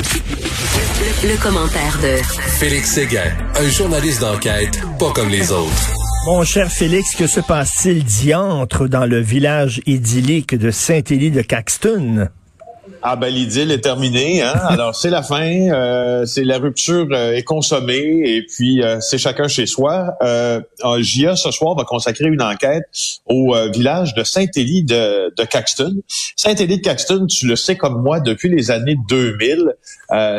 Le, le commentaire de Félix Séguin, un journaliste d'enquête pas comme les autres. Mon cher Félix, que se passe-t-il diantre dans le village idyllique de Saint-Élie de Caxton? Ah ben l'idylle est terminée, hein? Alors c'est la fin, euh, c'est la rupture euh, est consommée et puis euh, c'est chacun chez soi. Euh, JA ce soir va consacrer une enquête au village de Saint-Élie de, Caxton. Saint-Élie de Caxton, tu le sais comme moi depuis les années 2000,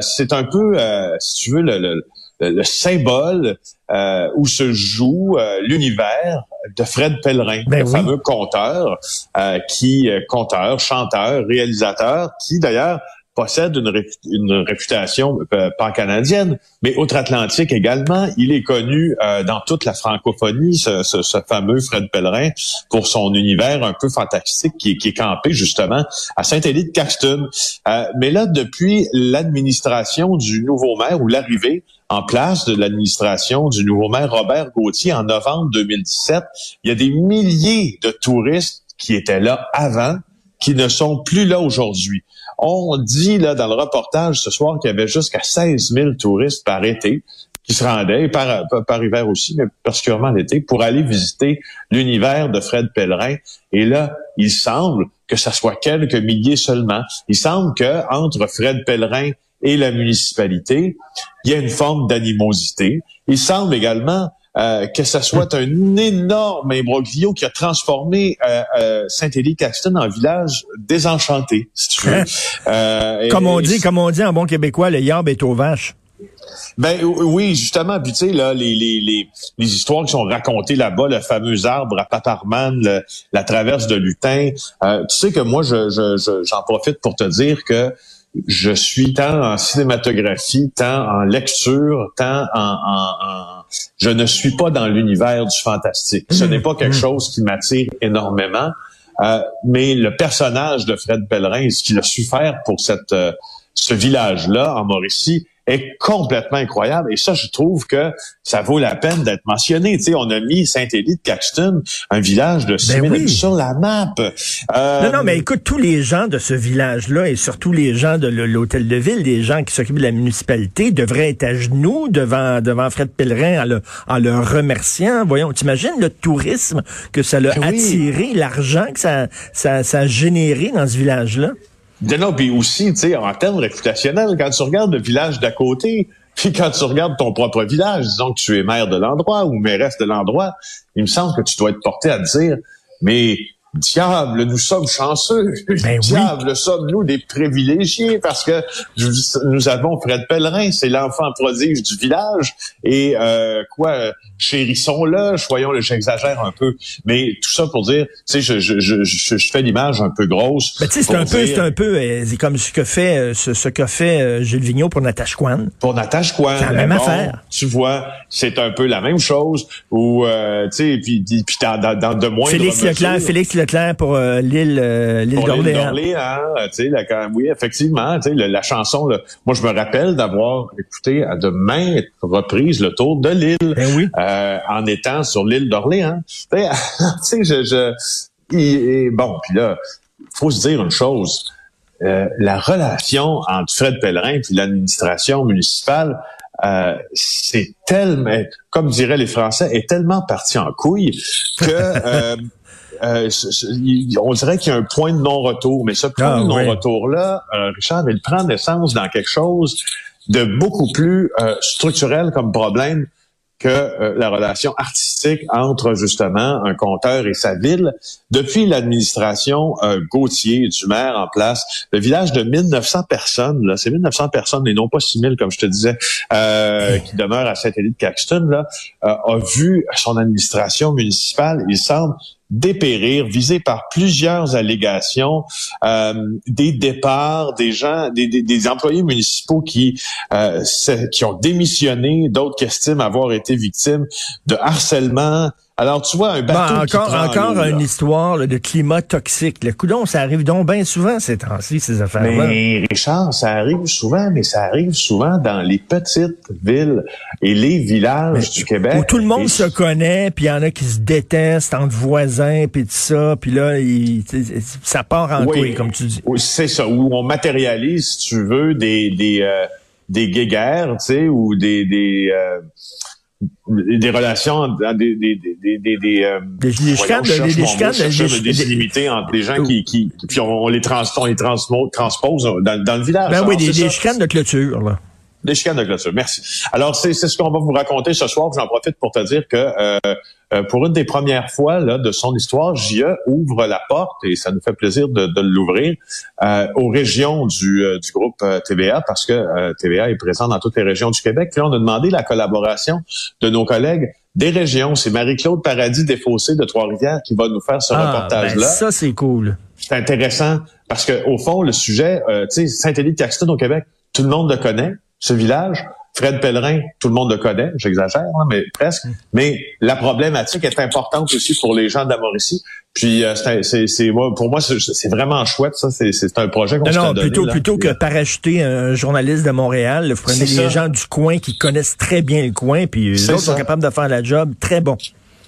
c'est un peu, si tu veux, le le symbole euh, où se joue euh, l'univers de Fred Pellerin, ben le fameux conteur, euh, qui conteur, chanteur, réalisateur, qui d'ailleurs possède une, une réputation pan-canadienne, mais outre-Atlantique également. Il est connu dans toute la francophonie, ce, ce, ce, fameux Fred Pellerin, pour son univers un peu fantastique qui, qui est campé justement à Saint-Élie de Caxton. mais là, depuis l'administration du nouveau maire ou l'arrivée en place de l'administration du nouveau maire Robert Gauthier en novembre 2017. Il y a des milliers de touristes qui étaient là avant, qui ne sont plus là aujourd'hui. On dit là dans le reportage ce soir qu'il y avait jusqu'à 16 000 touristes par été qui se rendaient, par, par hiver aussi, mais particulièrement l'été, pour aller visiter l'univers de Fred Pellerin. Et là, il semble que ça soit quelques milliers seulement. Il semble que entre Fred Pellerin et la municipalité, il y a une forme d'animosité. Il semble également euh, que ce soit un énorme imbroglio qui a transformé euh, euh, Saint-Élie-Caxton en village désenchanté, si tu veux. Euh, comme on dit, comme on dit en bon québécois, le yard est aux vaches. Ben oui, justement, puis tu sais là, les, les, les, les, histoires qui sont racontées là-bas, le fameux arbre à Paparman, la traverse de Lutin. tu sais que moi, je, je, j'en profite pour te dire que je suis tant en cinématographie, tant en lecture, tant en, en, je ne suis pas dans l'univers du fantastique. Ce n'est pas quelque mmh. chose qui m'attire énormément. Euh, mais le personnage de Fred Pellerin, ce qu'il a su faire pour cette, euh, ce village-là en Mauricie, est complètement incroyable. Et ça, je trouve que ça vaut la peine d'être mentionné. Tu sais, on a mis Saint-Élie de Caxton, un village de 6 ben sur la map. Euh... Non, non, mais écoute, tous les gens de ce village-là et surtout les gens de l'hôtel de ville, les gens qui s'occupent de la municipalité, devraient être à genoux devant, devant Fred Pellerin en le, en le remerciant. Voyons, t'imagines le tourisme que ça l'a ben attiré, l'argent que ça, ça, ça a généré dans ce village-là? Non, puis aussi, tu sais, en termes réputationnels, quand tu regardes le village d'à côté, puis quand tu regardes ton propre village, disons que tu es maire de l'endroit ou mairesse de l'endroit, il me semble que tu dois être porté à dire, mais diable, nous sommes chanceux. Ben diable, sommes-nous des privilégiés? Parce que nous avons Fred Pellerin, c'est l'enfant prodige du village. Et euh, quoi, chérissons-le, soyons le j'exagère un peu. Mais tout ça pour dire, tu sais, je, je, je, je, fais l'image un peu grosse. Sais, c'est un, peu, c'est un peu, c'est comme ce que fait, euh, ce, ce qu'a fait euh, Gilles Vigneault pour Natasha Kwan. Pour Natasha Kwan. C'est la même affaire. Tu vois, c'est un peu la même chose. Ou, euh, tu sais, puis, puis dans, dans, de moins Félix Leclerc, Félix Leclerc pour euh, l'île euh, l'île d'Orléans. tu sais, oui, effectivement, tu sais, la, chanson, là, moi je me rappelle d'avoir écouté à de maintes reprises le tour de l'île, ben oui. euh, en étant sur l'île d'Orléans. tu sais, je, je bon, puis là, faut se dire une chose. Euh, la relation entre Fred Pellerin et l'administration municipale, euh, c'est tellement, comme diraient les Français, est tellement parti en couille que euh, euh, on dirait qu'il y a un point de non-retour. Mais ce point ah, de non-retour-là, euh, Richard, il prend naissance dans quelque chose de beaucoup plus euh, structurel comme problème que euh, la relation artistique entre justement un conteur et sa ville. Depuis l'administration euh, Gauthier du maire en place, le village de 1900 personnes, là, c'est 1900 personnes et non pas 6000 comme je te disais, euh, qui demeure à Saint-Élie de Caxton, là, a vu son administration municipale, il semble, dépérir, visé par plusieurs allégations, euh, des départs, des gens, des, employés municipaux qui euh, qui ont démissionné, d'autres qui estiment avoir été victimes de harcèlement, alors, tu vois, un bateau bon, encore, qui encore une histoire là, de climat toxique. Le coudon, ça arrive donc bien souvent ces temps-ci, ces affaires-là. Mais Richard, ça arrive souvent, mais ça arrive souvent dans les petites villes et les villages mais, du Québec. Où tout le monde et... se connaît, puis il y en a qui se détestent entre voisins, puis tout ça, puis là, il, ça part en oui, couille, comme tu dis. Oui, c'est ça, où on matérialise, si tu veux, des des euh, des guéguerres, tu sais, ou des des euh, des relations des des des des des euh, des chicanes des des chicanes des illimités entre des gens qui qui puis on, les trans on les transpose dans, dans le village. Ben oui, des, des chicanes de clôture là. Des chicanes de clôture. Merci. Alors c'est ce qu'on va vous raconter ce soir. J'en profite pour te dire que euh, euh, pour une des premières fois là, de son histoire, JE ouvre la porte et ça nous fait plaisir de, de l'ouvrir euh, aux régions du, euh, du groupe TVA parce que TVA est présent dans toutes les régions du Québec. Puis là, on a demandé la collaboration de nos collègues des régions. C'est Marie-Claude Paradis Desfossés de Trois-Rivières qui va nous faire ce ah, reportage-là. Ben ça, c'est cool. C'est intéressant parce que au fond, le sujet, tu sais, Saint-Élie-de-Caxton au Québec, tout le monde le connaît, ce village. Fred Pellerin, tout le monde le connaît, j'exagère, hein, mais presque. Mais la problématique est importante aussi pour les gens de la Mauricie. Puis euh, c'est, c'est, pour moi, c'est vraiment chouette, ça. C'est, c'est un projet qu'on Non, non, donné, plutôt, là. plutôt que parachuter un journaliste de Montréal, vous prenez les gens du coin qui connaissent très bien le coin, puis les autres sont capables de faire la job très bon.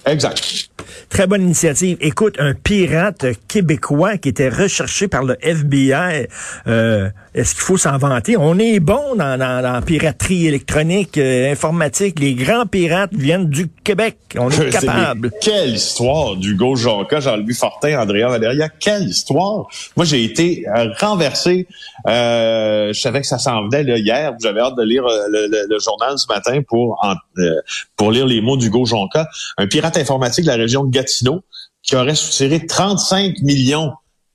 Exact. Très bonne initiative. Écoute, un pirate québécois qui était recherché par le FBI, euh, est-ce qu'il faut s'en vanter? On est bon dans, dans, dans piraterie électronique, euh, informatique. Les grands pirates viennent du Québec. On est capable. Quelle histoire d'Hugo Jonca, Jean-Louis Fortin, Andréa Valéria. Quelle histoire! Moi, j'ai été euh, renversé. Je savais que ça s'en venait là, hier. J'avais hâte de lire le, le, le, journal ce matin pour, en, pour lire les mots d'Hugo Jonca. Un pirate informatique de la région de Gatineau qui aurait soutiré 35 millions,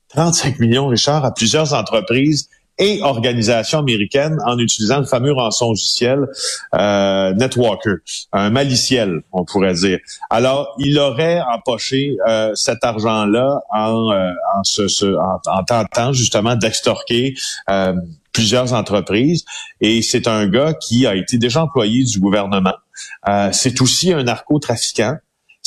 35 millions, Richard, à plusieurs entreprises et organisations américaines en utilisant le fameux rançongiciel euh, Netwalker, un maliciel, on pourrait dire. Alors, il aurait empoché euh, cet argent-là en, euh, en, en, tentant justement d'extorquer euh, plusieurs entreprises. Et c'est un gars qui a été déjà employé du gouvernement. Euh, c'est aussi un narcotrafiquant.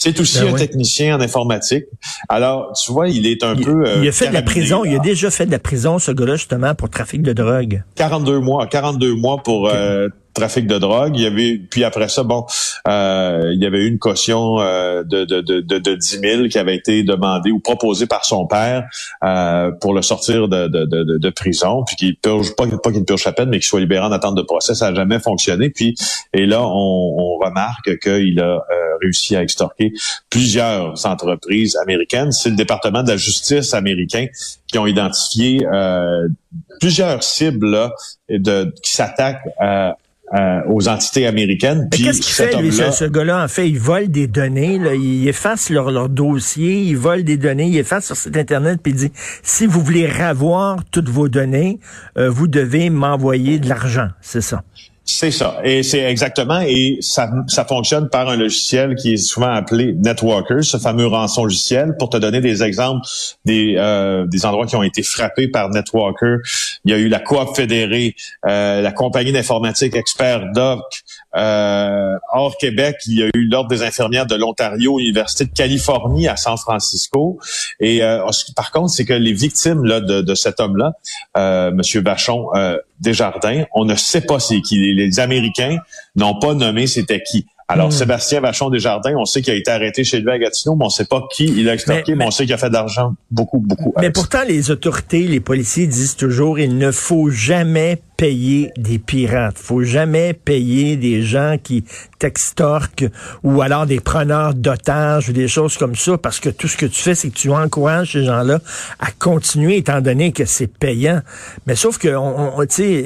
C'est aussi ben un oui. technicien en informatique. Alors, tu vois, il est un il, peu... Euh, il a fait de la prison. Il a déjà fait de la prison, ce gars-là, justement, pour trafic de drogue. 42 mois. 42 mois pour... Okay. Euh, trafic de drogue. Il y avait, puis après ça, bon, euh, il y avait eu une caution euh, de, de, de, de 10 000 qui avait été demandée ou proposée par son père euh, pour le sortir de, de, de, de prison, puis qu'il purge, pas, pas qu'il purge sa peine, mais qu'il soit libéré en attente de procès. Ça n'a jamais fonctionné. Puis, et là, on, on remarque qu'il a euh, réussi à extorquer plusieurs entreprises américaines. C'est le département de la justice américain qui ont identifié euh, plusieurs cibles là, de, qui s'attaquent à euh, aux entités américaines. Mais qu'est-ce qu'il fait, lui, ce, ce gars-là? En fait, il vole des données, là, il efface leur, leur dossier, il vole des données, il efface sur site Internet, puis il dit, si vous voulez ravoir toutes vos données, euh, vous devez m'envoyer de l'argent. C'est ça. C'est ça. Et c'est exactement, et ça, ça fonctionne par un logiciel qui est souvent appelé Networker, ce fameux rançon logiciel. Pour te donner des exemples des, euh, des endroits qui ont été frappés par Networker, il y a eu la Coop fédérée, euh, la compagnie d'informatique Expert Doc, euh, hors Québec, il y a eu l'Ordre des infirmières de l'Ontario, Université de Californie à San Francisco. Et euh, par contre, c'est que les victimes là, de, de cet homme-là, euh, Monsieur Bachon euh, Desjardins, on ne sait pas c'est qui. Les Américains n'ont pas nommé c'était qui. Alors, Hmm. Sébastien Vachon Desjardins, on sait qu'il a été arrêté chez lui à Gatineau, mais on ne sait pas qui il a extorqué, mais, mais, on sait qu'il a fait de l'argent beaucoup, beaucoup. Mais pourtant, les autorités, les policiers disent toujours, il ne faut jamais payer des pirates. faut jamais payer des gens qui t'extorquent ou alors des preneurs d'otages ou des choses comme ça parce que tout ce que tu fais, c'est que tu encourages ces gens-là à continuer étant donné que c'est payant. Mais sauf que, on, on, tu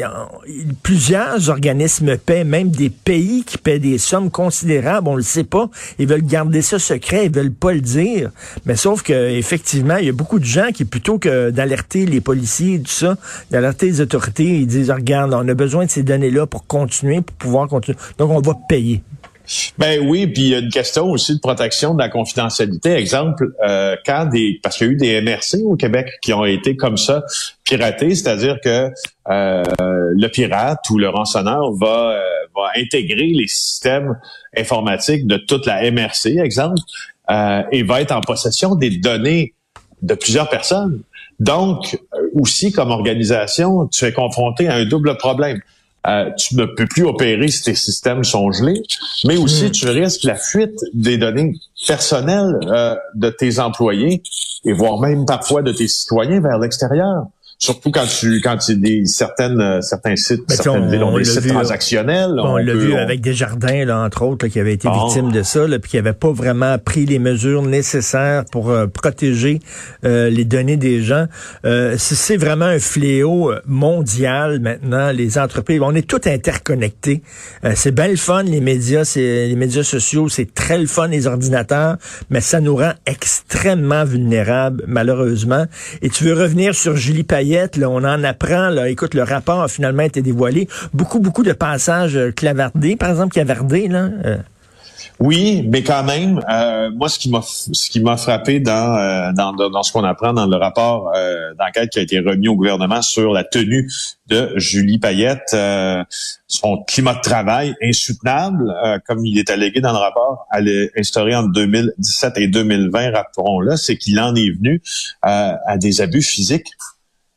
plusieurs organismes paient, même des pays qui paient des sommes considérables, on le sait pas. Ils veulent garder ça secret, ils veulent pas le dire. Mais sauf que, effectivement, il y a beaucoup de gens qui, plutôt que d'alerter les policiers et tout ça, d'alerter les autorités, ils disent, regarde, on a besoin de ces données-là pour continuer, pour pouvoir continuer. Donc, on va payer. Ben oui, puis il y a une question aussi de protection de la confidentialité. Exemple, euh, quand des parce qu'il y a eu des MRC au Québec qui ont été comme ça piratés, c'est-à-dire que euh, le pirate ou le rançonneur va, euh, va intégrer les systèmes informatiques de toute la MRC, exemple, euh, et va être en possession des données de plusieurs personnes. Donc, aussi comme organisation, tu es confronté à un double problème euh, tu ne peux plus opérer si tes systèmes sont gelés, mais aussi hmm. tu risques la fuite des données personnelles euh, de tes employés et voire même parfois de tes citoyens vers l'extérieur. Surtout quand tu quand tu des certaines euh, certains sites, ben, certaines villes ont des sites transactionnels. On, l'a vu avec des jardins, là, entre autres, qui avaient été victimes de ça, là, puis qui n'avaient pas vraiment pris les mesures nécessaires pour euh, protéger euh, les données des gens. c'est vraiment un fléau mondial maintenant. Les entreprises, on est tous interconnectés. c'est bien le fun, les médias, c'est les médias sociaux, c'est très le fun, les ordinateurs, mais ça nous rend extrêmement vulnérables, malheureusement. Et tu veux revenir sur Julie Payet? On en apprend. Écoute, le rapport a finalement été dévoilé. Beaucoup, beaucoup de passages euh, clavardés, par exemple, clavardés, là. Euh. Oui, mais quand même, euh, moi, ce qui m'a frappé dans ce qu'on apprend dans le rapport d'enquête qui a été remis au gouvernement sur la tenue de Julie Payette, son climat de travail insoutenable, comme il est allégué dans le rapport, elle est instaurée entre 2017 et 2020, rappelons-le, c'est qu'il en est venu à des abus physiques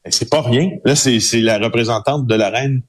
c'est pas rien. Là, c'est la représentante de la reine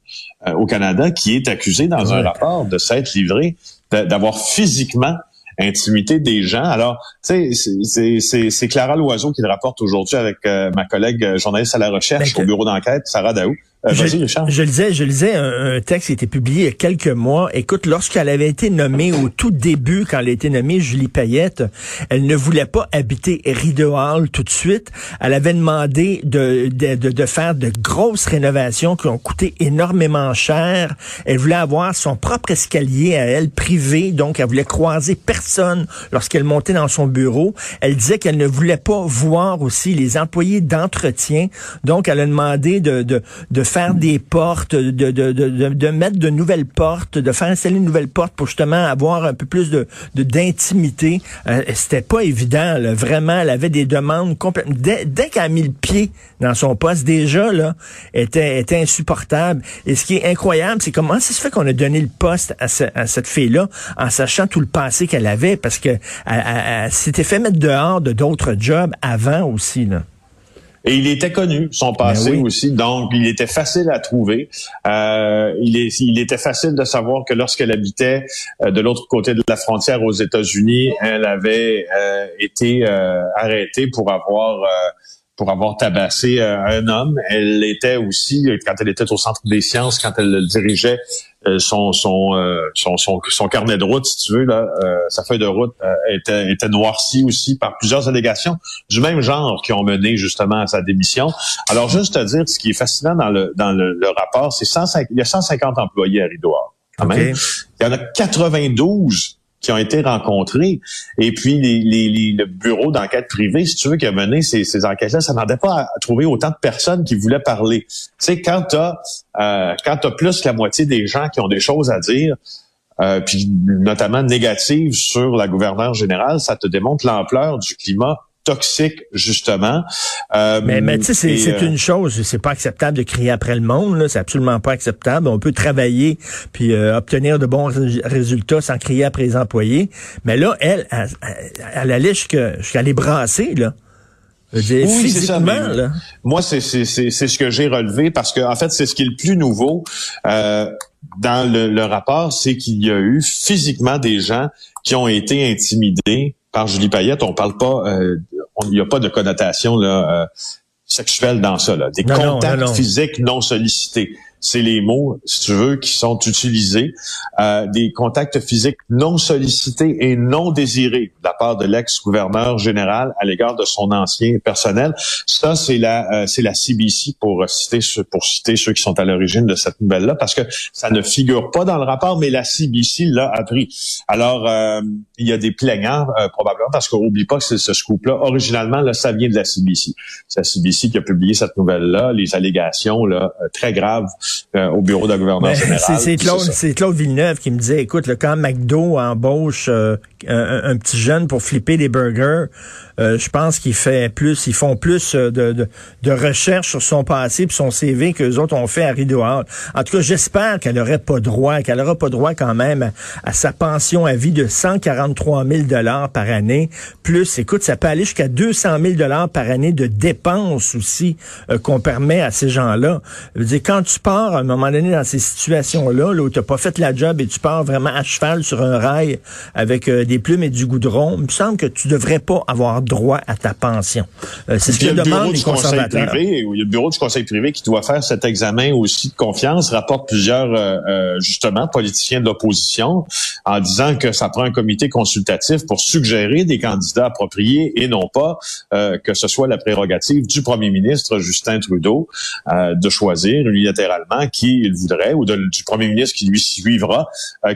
euh, au Canada qui est accusée dans un rapport de s'être livrée, d'avoir physiquement intimité des gens. Alors, tu sais, c'est Clara Loiseau qui le rapporte aujourd'hui avec euh, ma collègue euh, journaliste à la recherche ben, au bureau d'enquête, Sarah Daou. Euh, je, je, lisais, je lisais un, texte qui a été publié il y a quelques mois. Écoute, lorsqu'elle avait été nommée au tout début, quand elle a été nommée Julie Payette, elle ne voulait pas habiter Rideau Hall tout de suite. Elle avait demandé de, de, de, faire de grosses rénovations qui ont coûté énormément cher. Elle voulait avoir son propre escalier à elle, privé, donc elle voulait croiser personne lorsqu'elle montait dans son bureau. Elle disait qu'elle ne voulait pas voir aussi les employés d'entretien. Donc, elle a demandé de, de, de faire des portes, de, de, de, de, mettre de nouvelles portes, de faire installer une nouvelle porte pour justement avoir un peu plus de d'intimité. Euh, C'était pas évident, là. vraiment. Elle avait des demandes complètement. Dès, dès qu'elle a mis le pied dans son poste, déjà là, était était insupportable. Et ce qui est incroyable, c'est comment ça se fait qu'on a donné le poste à, à cette fille-là en sachant tout le passé qu'elle avait, parce que s'était fait mettre dehors de d'autres jobs avant aussi là. Et il était connu, son ben passé aussi, donc il était facile à trouver. Euh, il, est, il était facile de savoir que lorsqu'elle habitait euh, de l'autre côté de la frontière aux États-Unis, elle avait euh, été euh, arrêtée pour avoir pour avoir tabassé un homme. Elle était aussi, quand elle était au Centre des sciences, quand elle dirigeait euh, son, son, euh, son, son, son, carnet de route, si tu veux, là, euh, sa feuille de route était, était noircie aussi par plusieurs allégations du même genre qui ont mené justement à sa démission. Alors, juste à dire, ce qui est fascinant dans le, dans le, rapport, c'est il y a 150 employés à Rideau quand même. Il y en a 92 qui ont été rencontrés. Et puis, les, les, le bureau d'enquête privée, si tu veux, qui a mené ces, ces enquêtes-là, ça n'en pas à trouver autant de personnes qui voulaient parler. Tu sais, quand tu as, euh, plus que la moitié des gens qui ont des choses à dire, euh, puis notamment négatives sur la gouverneure générale, ça te démontre l'ampleur du climat toxique justement. Euh, mais mais tu sais c'est euh, une chose, c'est pas acceptable de crier après le monde, c'est absolument pas acceptable. On peut travailler puis euh, obtenir de bons résultats sans crier après les employés, mais là elle elle, elle allait jusqu'à les brasser là. oui, c'est ça. là. Moi, c'est ce que j'ai relevé parce que en fait, c'est ce qui est le plus nouveau dans le, le rapport, c'est qu'il y a eu physiquement des gens qui ont été intimidés par Julie Payette. On parle pas euh, il n'y a pas de connotation là, euh, sexuelle dans ça. Là. Des contacts physiques non sollicités c'est les mots, si tu veux, qui sont utilisés, euh, des contacts physiques non sollicités et non désirés de la part de l'ex-gouverneur général à l'égard de son ancien personnel. Ça, c'est la, euh, la CBC pour citer pour citer ceux qui sont à l'origine de cette nouvelle-là, parce que ça ne figure pas dans le rapport, mais la CBC l'a appris. Alors, euh, il y a des plaignants probablement, parce qu'on oublie pas que c'est ce scoop-là. Originalement, là, ça vient de la CBC. C'est la CBC qui a publié cette nouvelle-là, les allégations là très graves au bureau de la gouverneure générale. C'est Claude, Villeneuve qui me disait, écoute, le quand McDo embauche un, un, petit jeune pour flipper des burgers, euh, je pense qu'il fait plus, ils font plus euh, de, de, de recherche sur son passé et son CV que les autres ont fait à Rideau Hall. En tout cas, j'espère qu'elle n'aurait pas droit, qu'elle n'aura pas droit quand même à, sa pension à vie de 143 000 dollars par année. Plus, écoute, ça peut aller jusqu'à 200 000 dollars par année de dépenses aussi euh, qu'on permet à ces gens-là. Dire, quand tu pars à un moment donné dans ces situations-là, là, où tu n'as pas fait la job et tu pars vraiment à cheval sur un rail avec des plumes et du goudron, il me semble que tu devrais pas avoir à ta pension. Euh, c'est ce que demandent les conservateurs. Privé, il y a le bureau du conseil privé qui doit faire cet examen aussi de confiance, rapporte plusieurs, euh, euh, justement, politiciens de l'opposition en disant que ça prend un comité consultatif pour suggérer des candidats appropriés et non pas que ce soit la prérogative du premier ministre Justin Trudeau de choisir unilatéralement qui il voudrait ou du premier ministre qui lui suivra,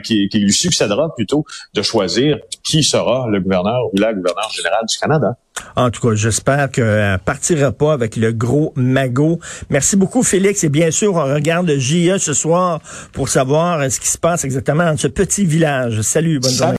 qui, qui lui succédera plutôt, de choisir qui sera le gouverneur ou la gouverneure générale du Canada. En tout cas, j'espère qu'elle partira pas avec le gros magot. Merci beaucoup, Félix. Et bien sûr, on regarde le JE ce soir pour savoir ce qui se passe exactement dans ce petit village. Salut, bonne journée.